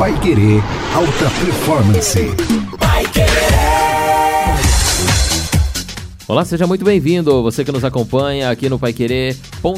Pai Querer Alta Performance. Olá, seja muito bem-vindo. Você que nos acompanha aqui no paiquerê.com.br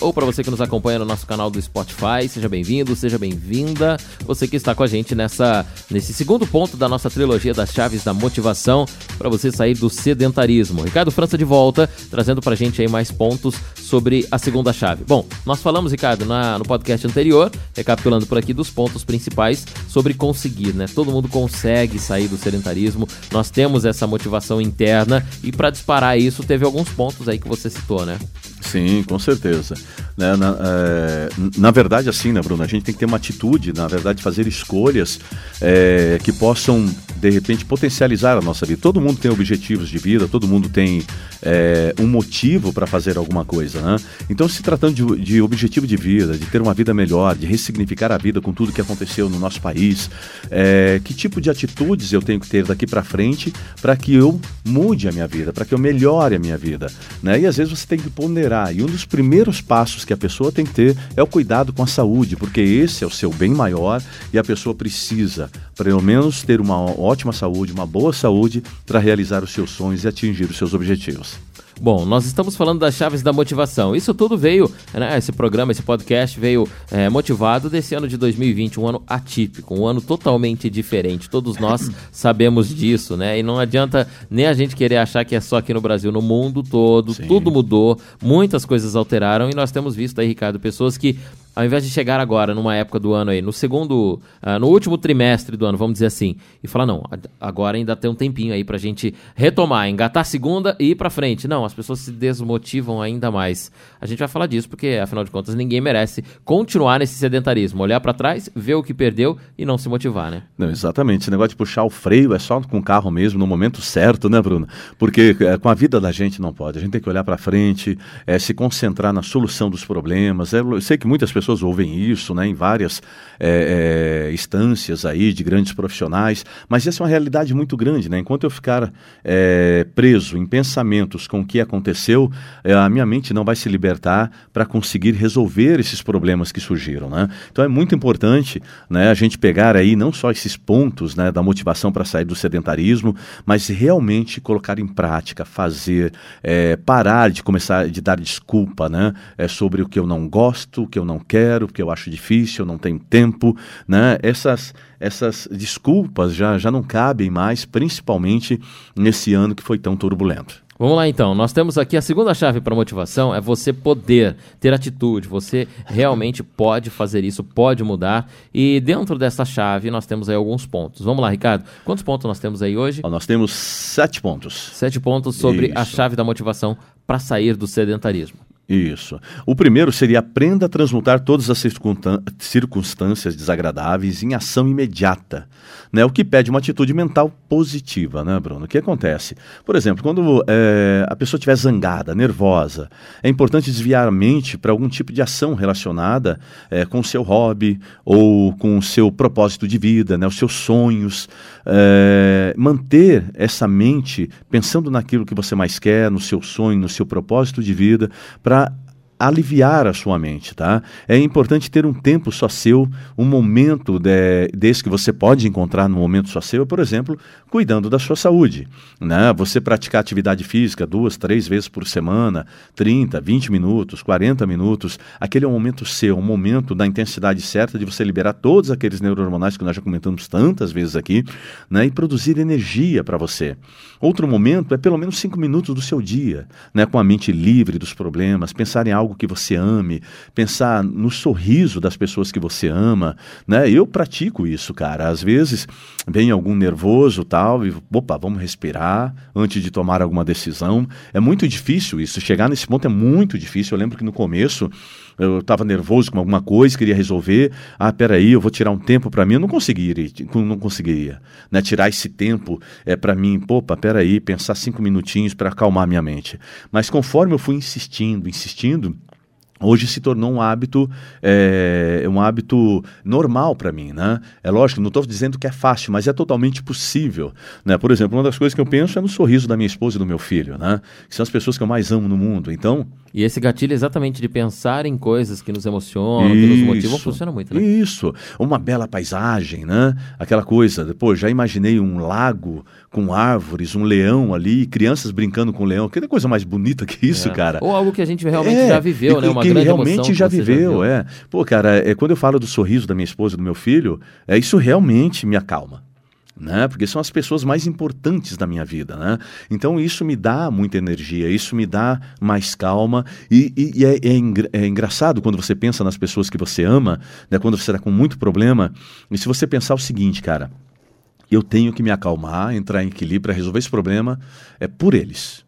ou para você que nos acompanha no nosso canal do Spotify, seja bem-vindo, seja bem-vinda. Você que está com a gente nessa nesse segundo ponto da nossa trilogia das chaves da motivação para você sair do sedentarismo. Ricardo França de volta, trazendo para a gente aí mais pontos sobre a segunda chave. Bom, nós falamos, Ricardo, na, no podcast anterior, recapitulando por aqui dos pontos principais sobre conseguir, né? Todo mundo consegue sair do sedentarismo. Nós temos essa motivação interna e para disparar isso, teve alguns pontos aí que você citou, né? Sim, com certeza. Né, na, é, na, verdade, assim, né, Bruno? A gente tem que ter uma atitude, na verdade, fazer escolhas é, que possam, de repente, potencializar a nossa vida. Todo mundo tem objetivos de vida, todo mundo tem é, um motivo para fazer alguma coisa, né? Então, se tratando de, de, objetivo de vida, de ter uma vida melhor, de ressignificar a vida com tudo que aconteceu no nosso país, é, que tipo de atitudes eu tenho que ter daqui para frente para que eu mude a minha vida, para que eu melhore a minha vida, né? E às vezes você tem que ponderar. E um dos primeiros passos que a pessoa tem que ter é o cuidado com a saúde, porque esse é o seu bem maior e a pessoa precisa, pelo menos, ter uma ótima saúde, uma boa saúde para realizar os seus sonhos e atingir os seus objetivos. Bom, nós estamos falando das chaves da motivação. Isso tudo veio, né, esse programa, esse podcast veio é, motivado desse ano de 2020, um ano atípico, um ano totalmente diferente. Todos nós sabemos disso, né? E não adianta nem a gente querer achar que é só aqui no Brasil, no mundo todo, Sim. tudo mudou, muitas coisas alteraram e nós temos visto aí, Ricardo, pessoas que ao invés de chegar agora, numa época do ano aí, no segundo, uh, no último trimestre do ano, vamos dizer assim, e falar, não, agora ainda tem um tempinho aí pra gente retomar, engatar a segunda e ir pra frente. Não, as pessoas se desmotivam ainda mais. A gente vai falar disso porque, afinal de contas, ninguém merece continuar nesse sedentarismo, olhar para trás, ver o que perdeu e não se motivar, né? Não, exatamente. Esse negócio de puxar o freio é só com o carro mesmo, no momento certo, né, Bruno? Porque é, com a vida da gente não pode. A gente tem que olhar para frente, é, se concentrar na solução dos problemas. É, eu sei que muitas pessoas pessoas ouvem isso, né, em várias é, é, instâncias aí de grandes profissionais, mas essa é uma realidade muito grande, né? Enquanto eu ficar é, preso em pensamentos com o que aconteceu, a minha mente não vai se libertar para conseguir resolver esses problemas que surgiram, né? Então é muito importante, né, a gente pegar aí não só esses pontos, né, da motivação para sair do sedentarismo, mas realmente colocar em prática, fazer, parar de começar de dar desculpa, né, sobre o que eu não gosto, o que eu não quero, porque eu acho difícil, eu não tenho tempo, né? Essas essas desculpas já, já não cabem mais, principalmente nesse ano que foi tão turbulento. Vamos lá então, nós temos aqui a segunda chave para motivação é você poder ter atitude, você realmente pode fazer isso, pode mudar. E dentro dessa chave nós temos aí alguns pontos. Vamos lá, Ricardo, quantos pontos nós temos aí hoje? Nós temos sete pontos. Sete pontos sobre isso. a chave da motivação para sair do sedentarismo. Isso. O primeiro seria aprenda a transmutar todas as circunstâncias desagradáveis em ação imediata, né? O que pede uma atitude mental positiva, né, Bruno? O que acontece? Por exemplo, quando é, a pessoa estiver zangada, nervosa, é importante desviar a mente para algum tipo de ação relacionada é, com o seu hobby ou com o seu propósito de vida, né? Os seus sonhos. É, manter essa mente pensando naquilo que você mais quer, no seu sonho, no seu propósito de vida, para not aliviar a sua mente, tá? É importante ter um tempo só seu, um momento de, desse que você pode encontrar no momento só seu, por exemplo, cuidando da sua saúde, né? Você praticar atividade física duas, três vezes por semana, 30, 20 minutos, 40 minutos, aquele é um momento seu, um momento da intensidade certa de você liberar todos aqueles neurohormonais que nós já comentamos tantas vezes aqui, né? E produzir energia para você. Outro momento é pelo menos cinco minutos do seu dia, né? Com a mente livre dos problemas, pensar em algo algo que você ame, pensar no sorriso das pessoas que você ama, né? Eu pratico isso, cara. Às vezes vem algum nervoso tal e opa, vamos respirar antes de tomar alguma decisão. É muito difícil isso. Chegar nesse ponto é muito difícil. Eu lembro que no começo eu estava nervoso com alguma coisa, queria resolver. Ah, peraí, eu vou tirar um tempo para mim. Eu não conseguiria, não conseguiria, né? Tirar esse tempo é para mim. Opa, peraí, pensar cinco minutinhos para acalmar minha mente. Mas conforme eu fui insistindo, insistindo hoje se tornou um hábito é, um hábito normal para mim, né? É lógico, não estou dizendo que é fácil, mas é totalmente possível, né? Por exemplo, uma das coisas que eu penso é no sorriso da minha esposa e do meu filho, né? Que são as pessoas que eu mais amo no mundo. Então, e esse gatilho exatamente de pensar em coisas que nos emocionam, isso, que nos motivam, funciona muito, né? Isso, uma bela paisagem, né? Aquela coisa, depois já imaginei um lago com árvores, um leão ali, crianças brincando com o leão. Que coisa mais bonita que isso, é. cara. Ou algo que a gente realmente é, já viveu, né? Uma que realmente já viveu, já é. Pô, cara, é, quando eu falo do sorriso da minha esposa e do meu filho, é isso realmente me acalma. Né? Porque são as pessoas mais importantes da minha vida, né? Então isso me dá muita energia, isso me dá mais calma e, e, e é, é, é, engraçado quando você pensa nas pessoas que você ama, né? Quando você está com muito problema e se você pensar o seguinte, cara, eu tenho que me acalmar, entrar em equilíbrio para resolver esse problema é por eles.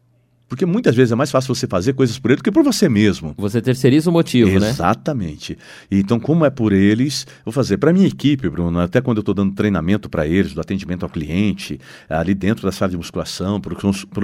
Porque muitas vezes é mais fácil você fazer coisas por ele do que por você mesmo. Você terceiriza o motivo, Exatamente. né? Exatamente. Então, como é por eles, vou fazer. Para minha equipe, Bruno, até quando eu estou dando treinamento para eles, do atendimento ao cliente, ali dentro da sala de musculação, para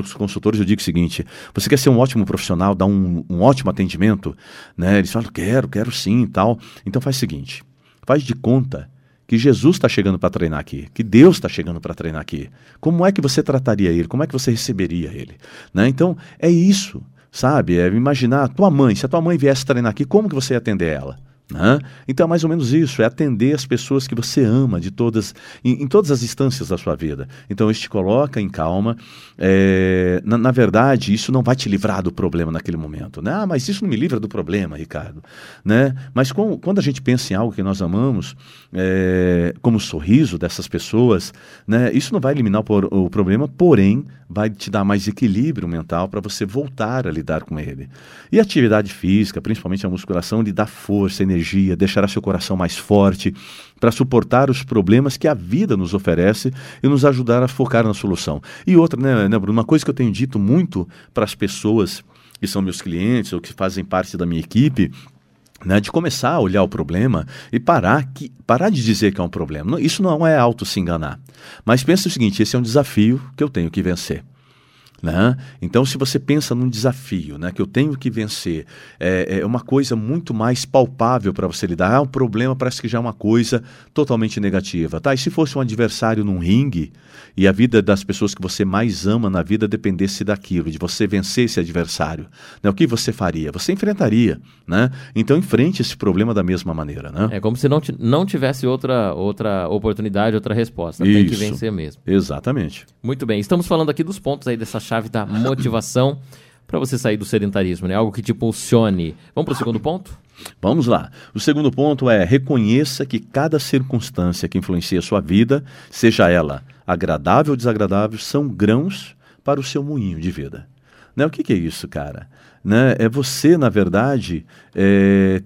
os consultores, eu digo o seguinte: você quer ser um ótimo profissional, dar um, um ótimo atendimento? Né? Eles falam, quero, quero sim e tal. Então faz o seguinte: faz de conta que Jesus está chegando para treinar aqui, que Deus está chegando para treinar aqui. Como é que você trataria ele? Como é que você receberia ele? Né? Então, é isso, sabe? É imaginar a tua mãe, se a tua mãe viesse treinar aqui, como que você ia atender ela? Né? Então é mais ou menos isso, é atender as pessoas que você ama de todas, em, em todas as instâncias da sua vida. Então isso te coloca em calma. É, na, na, verdade, isso não vai te livrar do problema naquele momento. Né? Ah, mas isso não me livra do problema, Ricardo. Né? Mas com, quando a gente pensa em algo que nós amamos, é, como o sorriso dessas pessoas, né? isso não vai eliminar o, o problema, porém vai te dar mais equilíbrio mental para você voltar a lidar com ele. E a atividade física, principalmente a musculação, lhe dá força, energia energia, deixará seu coração mais forte para suportar os problemas que a vida nos oferece e nos ajudar a focar na solução. E outra, né, né Bruno, uma coisa que eu tenho dito muito para as pessoas que são meus clientes ou que fazem parte da minha equipe, né, de começar a olhar o problema e parar, que, parar de dizer que é um problema. Isso não é auto se enganar. Mas pensa o seguinte: esse é um desafio que eu tenho que vencer. Né? Então, se você pensa num desafio né, que eu tenho que vencer, é, é uma coisa muito mais palpável para você lidar. Ah, o problema parece que já é uma coisa totalmente negativa. Tá? E se fosse um adversário num ringue e a vida das pessoas que você mais ama na vida dependesse daquilo, de você vencer esse adversário, né, o que você faria? Você enfrentaria. Né? Então, enfrente esse problema da mesma maneira. Né? É como se não, não tivesse outra, outra oportunidade, outra resposta. Isso. Tem que vencer mesmo. Exatamente. Muito bem. Estamos falando aqui dos pontos aí dessa chave da motivação para você sair do sedentarismo, né? Algo que te impulsione. Vamos para o segundo ponto? Vamos lá. O segundo ponto é reconheça que cada circunstância que influencia a sua vida, seja ela agradável ou desagradável, são grãos para o seu moinho de vida. Né? O que, que é isso, cara? Né? É você, na verdade, é,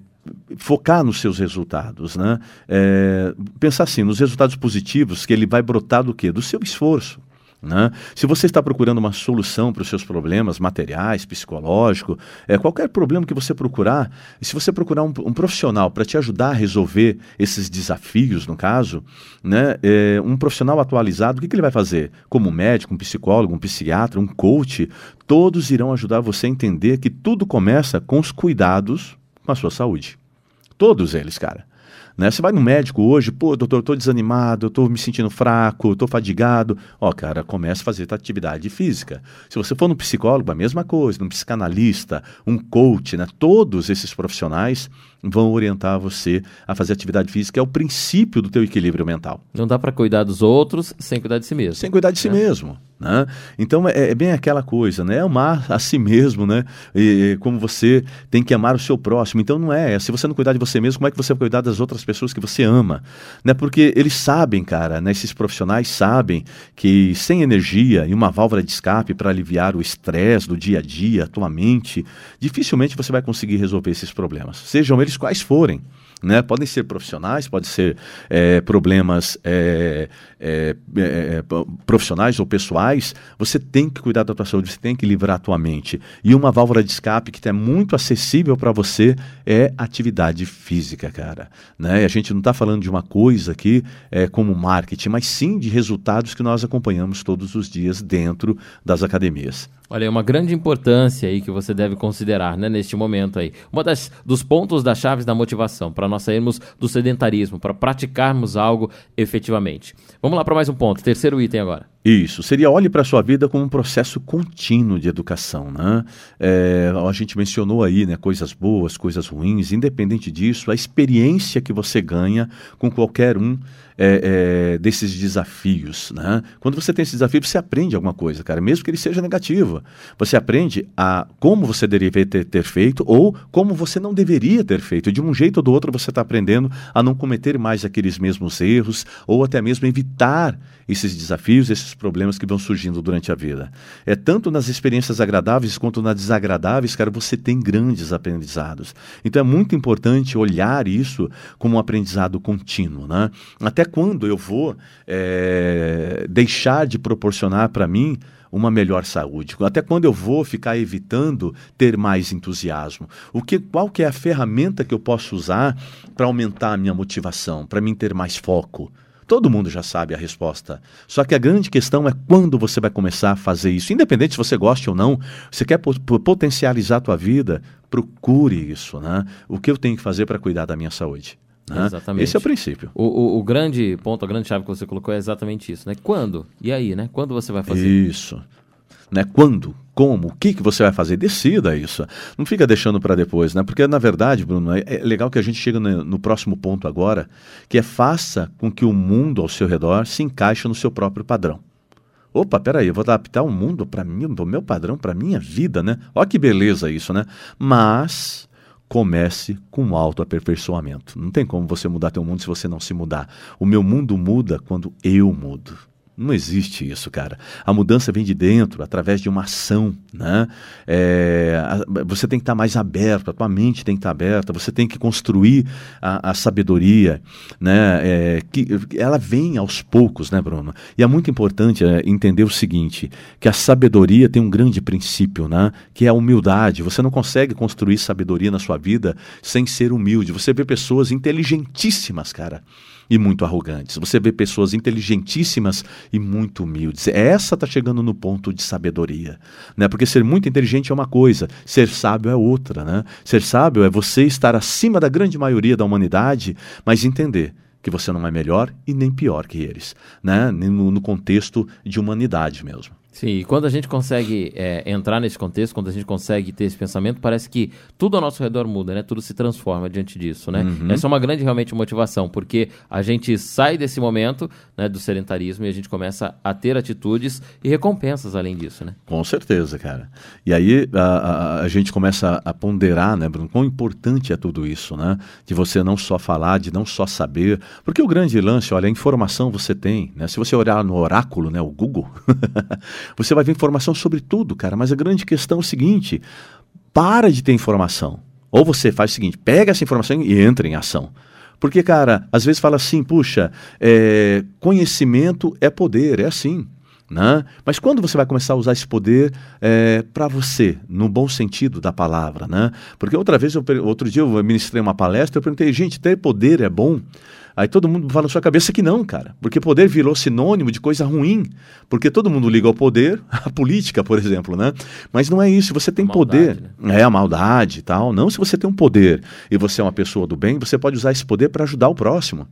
focar nos seus resultados, né? É, pensar assim, nos resultados positivos que ele vai brotar do quê? Do seu esforço. Né? Se você está procurando uma solução para os seus problemas materiais, psicológico, é, qualquer problema que você procurar, se você procurar um, um profissional para te ajudar a resolver esses desafios, no caso, né, é, um profissional atualizado, o que, que ele vai fazer? Como médico, um psicólogo, um psiquiatra, um coach, todos irão ajudar você a entender que tudo começa com os cuidados com a sua saúde. Todos eles, cara. Né? Você vai no médico hoje, pô, doutor, eu tô desanimado, eu tô me sentindo fraco, eu tô fadigado. Ó, cara, começa a fazer atividade física. Se você for no psicólogo, a mesma coisa, um psicanalista, um coach, né? Todos esses profissionais vão orientar você a fazer atividade física, é o princípio do teu equilíbrio mental. Não dá para cuidar dos outros sem cuidar de si mesmo. Sem cuidar de si né? mesmo. Né? Então é, é, bem aquela coisa, né? Amar a si mesmo, né? E, como você tem que amar o seu próximo. Então não é, se você não cuidar de você mesmo, como é que você vai cuidar das outras pessoas que você ama? Né? Porque eles sabem, cara, né? esses profissionais sabem que sem energia e uma válvula de escape para aliviar o estresse do dia a dia, a tua mente, dificilmente você vai conseguir resolver esses problemas. Sejam eles quais forem. Né? Podem ser profissionais, podem ser é, problemas é, profissionais ou pessoais. Você tem que cuidar da tua saúde, você tem que livrar a tua mente. E uma válvula de escape que é muito acessível para você é atividade física, cara. Né? A gente não está falando de uma coisa aqui é, como marketing, mas sim de resultados que nós acompanhamos todos os dias dentro das academias. Olha, é uma grande importância aí que você deve considerar, né, neste momento aí. Uma das dos pontos das chaves da motivação para nós sairmos do sedentarismo, para praticarmos algo efetivamente. Vamos lá para mais um ponto, terceiro item agora. Isso, seria olhe para a sua vida como um processo contínuo de educação. Né? É, a gente mencionou aí né, coisas boas, coisas ruins, independente disso, a experiência que você ganha com qualquer um é, é, desses desafios. Né? Quando você tem esse desafio, você aprende alguma coisa, cara, mesmo que ele seja negativo. Você aprende a como você deveria ter, ter feito ou como você não deveria ter feito. De um jeito ou do outro, você está aprendendo a não cometer mais aqueles mesmos erros ou até mesmo evitar esses desafios, esses problemas que vão surgindo durante a vida. É tanto nas experiências agradáveis quanto nas desagradáveis, cara, você tem grandes aprendizados. Então é muito importante olhar isso como um aprendizado contínuo, né? Até quando eu vou é, deixar de proporcionar para mim uma melhor saúde? Até quando eu vou ficar evitando ter mais entusiasmo? O que, qual que é a ferramenta que eu posso usar para aumentar a minha motivação, para mim ter mais foco? Todo mundo já sabe a resposta. Só que a grande questão é quando você vai começar a fazer isso. Independente se você gosta ou não, você quer potencializar a tua vida, procure isso. Né? O que eu tenho que fazer para cuidar da minha saúde? Né? Exatamente. Esse é o princípio. O, o, o, grande ponto, a grande chave que você colocou é exatamente isso, né? Quando? E aí, né? Quando você vai fazer? Isso né? Quando, como, o que, que você vai fazer? Decida isso. Não fica deixando para depois, né? Porque, na verdade, Bruno, é, é legal que a gente chega no, no, próximo ponto agora, que é faça com que o mundo ao seu redor se encaixe no seu próprio padrão. Opa, peraí, eu vou adaptar o mundo para mim, o meu padrão, para minha vida, né? Olha que beleza isso, né? Mas comece com autoaperfeiçoamento. Não tem como você mudar teu mundo se você não se mudar. O meu mundo muda quando eu mudo. Não existe isso, cara. A mudança vem de dentro, através de uma ação, né? É, você tem que estar mais aberto, a tua mente tem que estar aberta, você tem que construir a, a sabedoria, né? É, que ela vem aos poucos, né, Bruno? E é muito importante é, entender o seguinte, que a sabedoria tem um grande princípio, né? Que é a humildade. Você não consegue construir sabedoria na sua vida sem ser humilde. Você vê pessoas inteligentíssimas, cara e muito arrogantes. Você vê pessoas inteligentíssimas e muito humildes. Essa está chegando no ponto de sabedoria, né? Porque ser muito inteligente é uma coisa, ser sábio é outra, né? Ser sábio é você estar acima da grande maioria da humanidade, mas entender que você não é melhor e nem pior que eles, né? No, no contexto de humanidade mesmo. Sim, e quando a gente consegue é, entrar nesse contexto, quando a gente consegue ter esse pensamento, parece que tudo ao nosso redor muda, né? Tudo se transforma diante disso, né? Uhum. Essa é uma grande realmente motivação, porque a gente sai desse momento né, do sedentarismo e a gente começa a ter atitudes e recompensas além disso, né? Com certeza, cara. E aí a, a, a gente começa a ponderar, né, Bruno, quão importante é tudo isso, né? De você não só falar, de não só saber, porque o grande lance, olha, a informação você tem, né? Se você olhar no oráculo, né, o Google Você vai ver informação sobre tudo, cara. Mas a grande questão é o seguinte: para de ter informação. Ou você faz o seguinte: pega essa informação e entra em ação. Porque, cara, às vezes fala assim, puxa, é, conhecimento é poder, é assim. Né? Mas quando você vai começar a usar esse poder é, para você, no bom sentido da palavra? Né? Porque outra vez, eu, outro dia eu ministrei uma palestra, eu perguntei, gente, ter poder é bom? Aí todo mundo fala na sua cabeça que não, cara. Porque poder virou sinônimo de coisa ruim. Porque todo mundo liga ao poder, a política, por exemplo, né? Mas não é isso. Você tem maldade, poder. Né? É a maldade e tal. Não se você tem um poder e você é uma pessoa do bem, você pode usar esse poder para ajudar o próximo.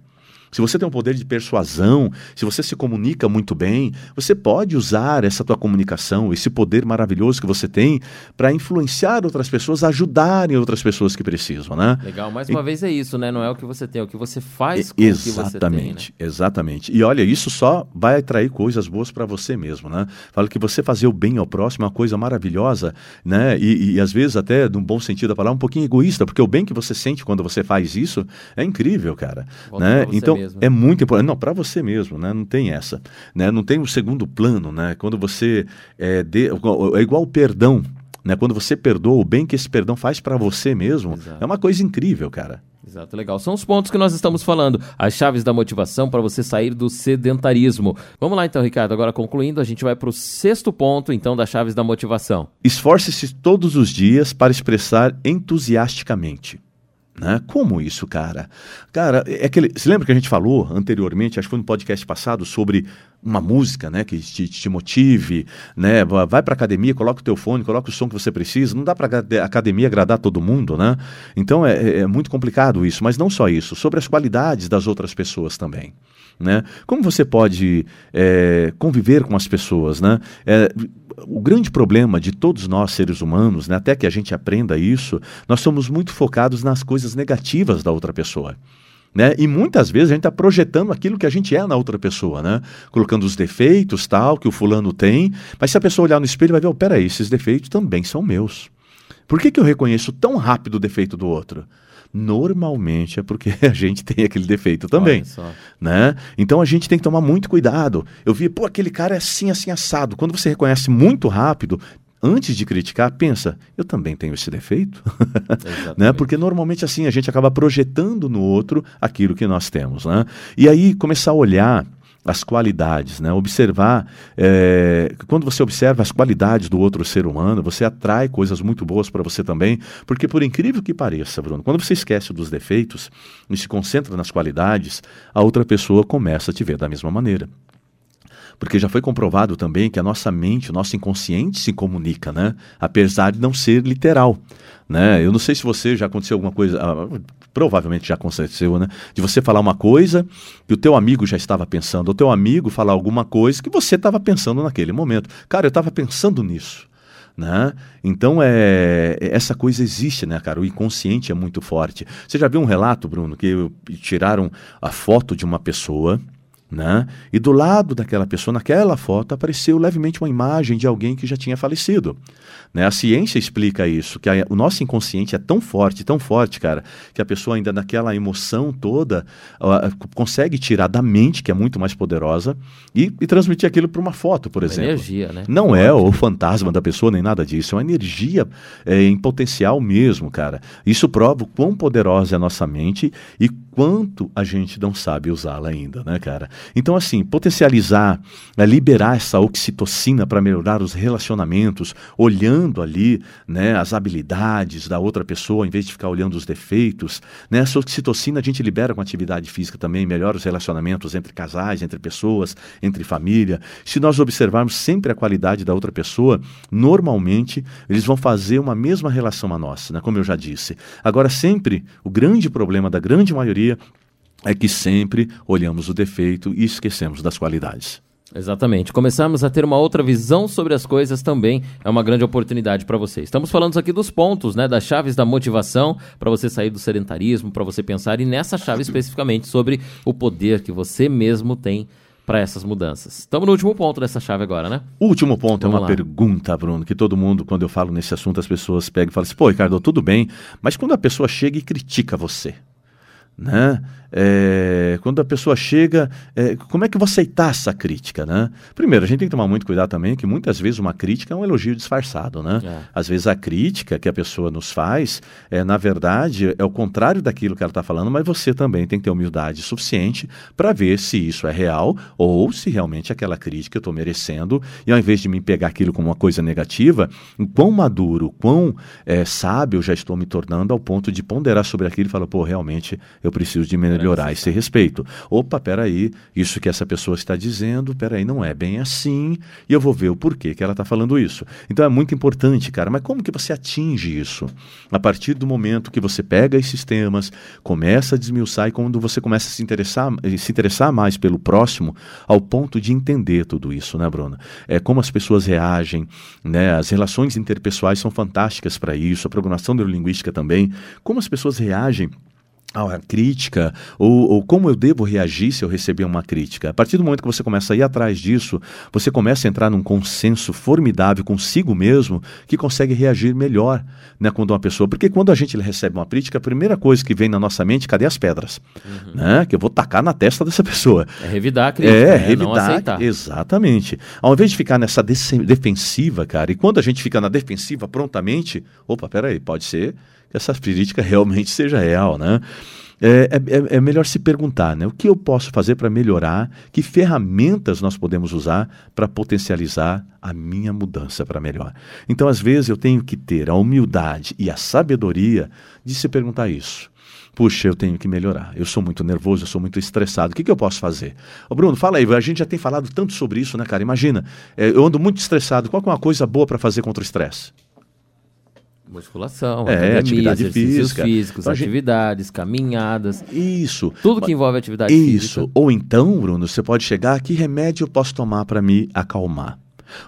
Se você tem um poder de persuasão, se você se comunica muito bem, você pode usar essa tua comunicação, esse poder maravilhoso que você tem, para influenciar outras pessoas, ajudarem outras pessoas que precisam, né? Legal. Mais uma e... vez é isso, né? Não é o que você tem, é o que você faz com exatamente, o que você tem. Exatamente, né? exatamente. E olha, isso só vai atrair coisas boas para você mesmo, né? Falo que você fazer o bem ao próximo é uma coisa maravilhosa, né? E, e às vezes até, num bom sentido da palavra, um pouquinho egoísta, porque o bem que você sente quando você faz isso é incrível, cara. Volta né? Então, mesmo. É muito importante. Não, para você mesmo, né? Não tem essa. Né? Não tem um segundo plano, né? Quando você é, de... é igual o perdão. Né? Quando você perdoa, o bem que esse perdão faz para você mesmo, Exato. é uma coisa incrível, cara. Exato, legal. São os pontos que nós estamos falando, as chaves da motivação para você sair do sedentarismo. Vamos lá então, Ricardo. Agora concluindo, a gente vai para o sexto ponto então das chaves da motivação. Esforce-se todos os dias para expressar entusiasticamente. Né? Como isso, cara? Cara, é aquele, você lembra que a gente falou anteriormente, acho que foi no podcast passado, sobre uma música né, que te, te motive, né? vai para academia, coloca o teu fone, coloca o som que você precisa. Não dá para academia agradar todo mundo, né? Então é, é, é muito complicado isso, mas não só isso, sobre as qualidades das outras pessoas também. Né? Como você pode é, conviver com as pessoas? Né? É, o grande problema de todos nós seres humanos, né, até que a gente aprenda isso, nós somos muito focados nas coisas negativas da outra pessoa. Né? E muitas vezes a gente está projetando aquilo que a gente é na outra pessoa, né? Colocando os defeitos, tal, que o fulano tem. Mas se a pessoa olhar no espelho, vai ver, oh, peraí, esses defeitos também são meus. Por que, que eu reconheço tão rápido o defeito do outro? Normalmente é porque a gente tem aquele defeito também, né? Então a gente tem que tomar muito cuidado. Eu vi, pô, aquele cara é assim, assim assado. Quando você reconhece muito rápido, antes de criticar, pensa, eu também tenho esse defeito? né? Porque normalmente assim a gente acaba projetando no outro aquilo que nós temos. Né? E aí começar a olhar as qualidades, né? observar. É, quando você observa as qualidades do outro ser humano, você atrai coisas muito boas para você também, porque por incrível que pareça, Bruno, quando você esquece dos defeitos e se concentra nas qualidades, a outra pessoa começa a te ver da mesma maneira. Porque já foi comprovado também que a nossa mente, o nosso inconsciente se comunica, né? Apesar de não ser literal. Né? Eu não sei se você já aconteceu alguma coisa, ah, provavelmente já aconteceu, né? De você falar uma coisa que o teu amigo já estava pensando, ou teu amigo falar alguma coisa que você estava pensando naquele momento. Cara, eu estava pensando nisso. Né? Então é essa coisa existe, né, cara? O inconsciente é muito forte. Você já viu um relato, Bruno, que tiraram a foto de uma pessoa né? E do lado daquela pessoa, naquela foto, apareceu levemente uma imagem de alguém que já tinha falecido. Né? A ciência explica isso, que a, o nosso inconsciente é tão forte, tão forte, cara, que a pessoa ainda naquela emoção toda uh, consegue tirar da mente, que é muito mais poderosa, e, e transmitir aquilo para uma foto, por uma exemplo. energia, né? Não é o fantasma da pessoa, nem nada disso. É uma energia é, em potencial mesmo, cara. Isso prova o quão poderosa é a nossa mente e quanto a gente não sabe usá-la ainda, né, cara? Então, assim, potencializar, né, liberar essa oxitocina para melhorar os relacionamentos, olhando ali, né, as habilidades da outra pessoa, em vez de ficar olhando os defeitos, né? Essa oxitocina a gente libera com atividade física também, melhora os relacionamentos entre casais, entre pessoas, entre família. Se nós observarmos sempre a qualidade da outra pessoa, normalmente eles vão fazer uma mesma relação a nossa, né? Como eu já disse. Agora, sempre o grande problema da grande maioria é que sempre olhamos o defeito e esquecemos das qualidades. Exatamente. Começamos a ter uma outra visão sobre as coisas também é uma grande oportunidade para você. Estamos falando aqui dos pontos, né, das chaves da motivação para você sair do sedentarismo, para você pensar e nessa chave especificamente sobre o poder que você mesmo tem para essas mudanças. Estamos no último ponto dessa chave agora, né? O último ponto Vamos é uma lá. pergunta, Bruno, que todo mundo, quando eu falo nesse assunto, as pessoas pegam e falam assim: pô, Ricardo, tudo bem, mas quando a pessoa chega e critica você, né? É, quando a pessoa chega, é, como é que eu vou aceitar essa crítica, né? Primeiro, a gente tem que tomar muito cuidado também, que muitas vezes uma crítica é um elogio disfarçado, né? É. Às vezes a crítica que a pessoa nos faz, é, na verdade, é o contrário daquilo que ela está falando, mas você também tem que ter humildade suficiente para ver se isso é real ou se realmente aquela crítica eu estou merecendo, e ao invés de me pegar aquilo como uma coisa negativa, quão maduro, quão é, sábio eu já estou me tornando ao ponto de ponderar sobre aquilo e falar, pô, realmente eu preciso de melhorar esse respeito. Opa, peraí, isso que essa pessoa está dizendo, peraí, não é bem assim, e eu vou ver o porquê que ela está falando isso. Então é muito importante, cara, mas como que você atinge isso? A partir do momento que você pega esses temas, começa a desmiuçar e quando você começa a se interessar, se interessar mais pelo próximo, ao ponto de entender tudo isso, né, Bruna? É como as pessoas reagem, né? As relações interpessoais são fantásticas para isso, a programação neurolinguística também, como as pessoas reagem a crítica, ou, ou, como eu devo reagir se eu receber uma crítica. A partir do momento que você começa a ir atrás disso, você começa a entrar num consenso formidável consigo mesmo que consegue reagir melhor né, quando uma pessoa. Porque quando a gente recebe uma crítica, a primeira coisa que vem na nossa mente, cadê as pedras? Uhum. Né, que eu vou tacar na testa dessa pessoa. É revidar a crítica. É, né? revidar. Exatamente. Ao invés de ficar nessa defensiva, cara, e quando a gente fica na defensiva prontamente, opa, peraí, pode ser que essa crítica realmente seja real, né? É, é, é, melhor se perguntar, né? O que eu posso fazer para melhorar? Que ferramentas nós podemos usar para potencializar a minha mudança para melhor? Então, às vezes, eu tenho que ter a humildade e a sabedoria de se perguntar isso. Puxa, eu tenho que melhorar. Eu sou muito nervoso, eu sou muito estressado. O que, que eu posso fazer? Ô Bruno, fala aí. A gente já tem falado tanto sobre isso, né, cara? Imagina, é, eu ando muito estressado. Qual é uma coisa boa para fazer contra o estresse? Musculação, é, academia, atividade física. físicos, Então, a gente- atividades, caminhadas. Isso. Tudo que envolve atividade Isso. física. Ou então, Bruno, você pode chegar, que remédio eu posso tomar para me acalmar?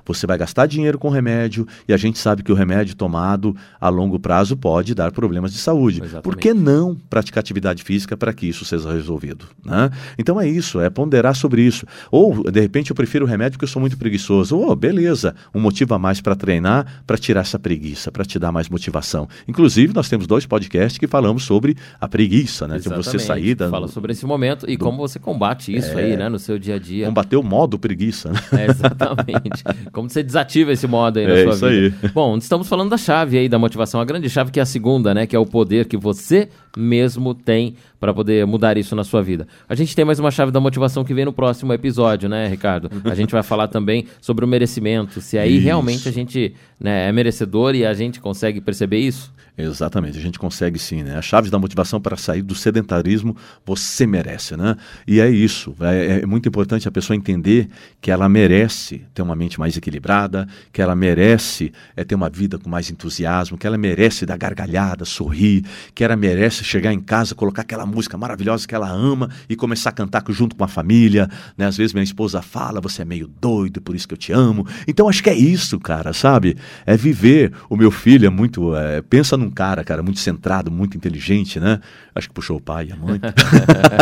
Você vai gastar dinheiro com remédio e a gente sabe que o remédio tomado a longo prazo pode dar problemas de saúde. Exatamente. Por que não praticar atividade física para que isso seja resolvido? Né? Então é isso, é ponderar sobre isso. Ou, de repente, eu prefiro o remédio porque eu sou muito preguiçoso. Oh, beleza, um motivo a mais para treinar, para tirar essa preguiça, para te dar mais motivação. Inclusive, nós temos dois podcasts que falamos sobre a preguiça, né? De você Exatamente. sair da, Fala sobre esse momento e como você combate isso aí, né, no seu dia a dia. combater o modo preguiça. Né? É, exatamente. Como você desativa esse modo aí na É sua isso vida. aí. Bom, estamos falando da chave aí da motivação, a grande chave que é a segunda, né, que é o poder que você mesmo tem para poder mudar isso na sua vida. A gente tem mais uma chave da motivação que vem no próximo episódio, né, Ricardo? A gente vai falar também sobre o merecimento, se aí Isso. realmente a gente né, é merecedor e a gente consegue perceber isso. Exatamente, a gente consegue sim, né? As chaves da motivação para sair do sedentarismo você merece, né? E é isso, é, é muito importante a pessoa entender que ela merece ter uma mente mais equilibrada, que ela merece é, ter uma vida com mais entusiasmo, que ela merece dar gargalhada, sorrir, que ela merece chegar em casa, colocar aquela música maravilhosa que ela ama e começar a cantar junto com a família, né? Às vezes minha esposa fala, você é meio doido, por isso que eu te amo. Então acho que é isso, cara, sabe? É viver. O meu filho é muito, é, pensa num cara, cara, muito centrado, muito inteligente, né? Acho que puxou o pai e a mãe.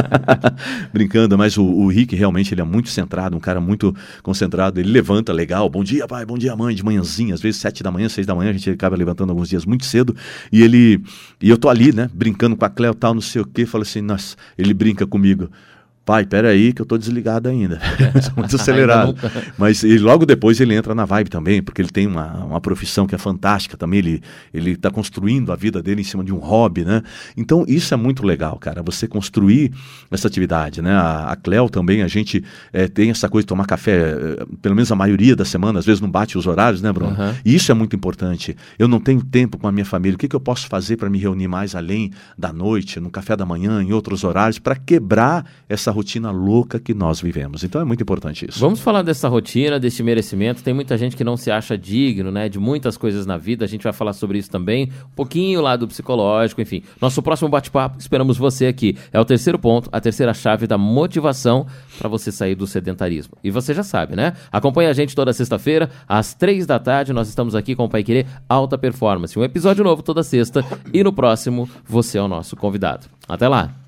Brincando, mas o, o Rick realmente ele é muito centrado, um cara muito concentrado. Ele levanta legal, bom dia pai, bom dia mãe, de manhãzinha, às vezes sete da manhã, seis da manhã, a gente acaba levantando alguns dias muito cedo. E ele, e eu tô ali, né, brincando com a Cleo tal, não sei o quê, falo assim, nossa, ele brinca comigo. Pai, peraí que eu tô desligado ainda. Sou muito acelerado. Mas e logo depois ele entra na vibe também, porque ele tem uma, uma profissão que é fantástica também. Ele ele está construindo a vida dele em cima de um hobby, né? Então isso é muito legal, cara. Você construir essa atividade, né? A, a Cleo também, a gente eh, tem essa coisa de tomar café, eh, pelo menos a maioria da semana, às vezes não bate os horários, né, Bruno? Aham. E isso é muito importante. Eu não tenho tempo com a minha família. O que, que eu posso fazer para me reunir mais além da noite, no café da manhã, em outros horários, para quebrar essa rotina louca que nós vivemos? Então é muito importante isso. Vamos falar dessa rotina, desse merecimento. Tem muita gente que não se acha digno, né, de muitas coisas na vida. A gente vai falar sobre isso também, um pouquinho lá do psicológico, enfim. Nosso próximo bate-papo, esperamos você aqui. É o terceiro ponto, a terceira chave da motivação para você sair do sedentarismo. E você já sabe, né? Acompanhe a gente toda sexta-feira, às três da tarde. Nós estamos aqui com o Pai Querer Alta Performance. Um episódio novo toda sexta e no próximo você é o nosso convidado. Até lá!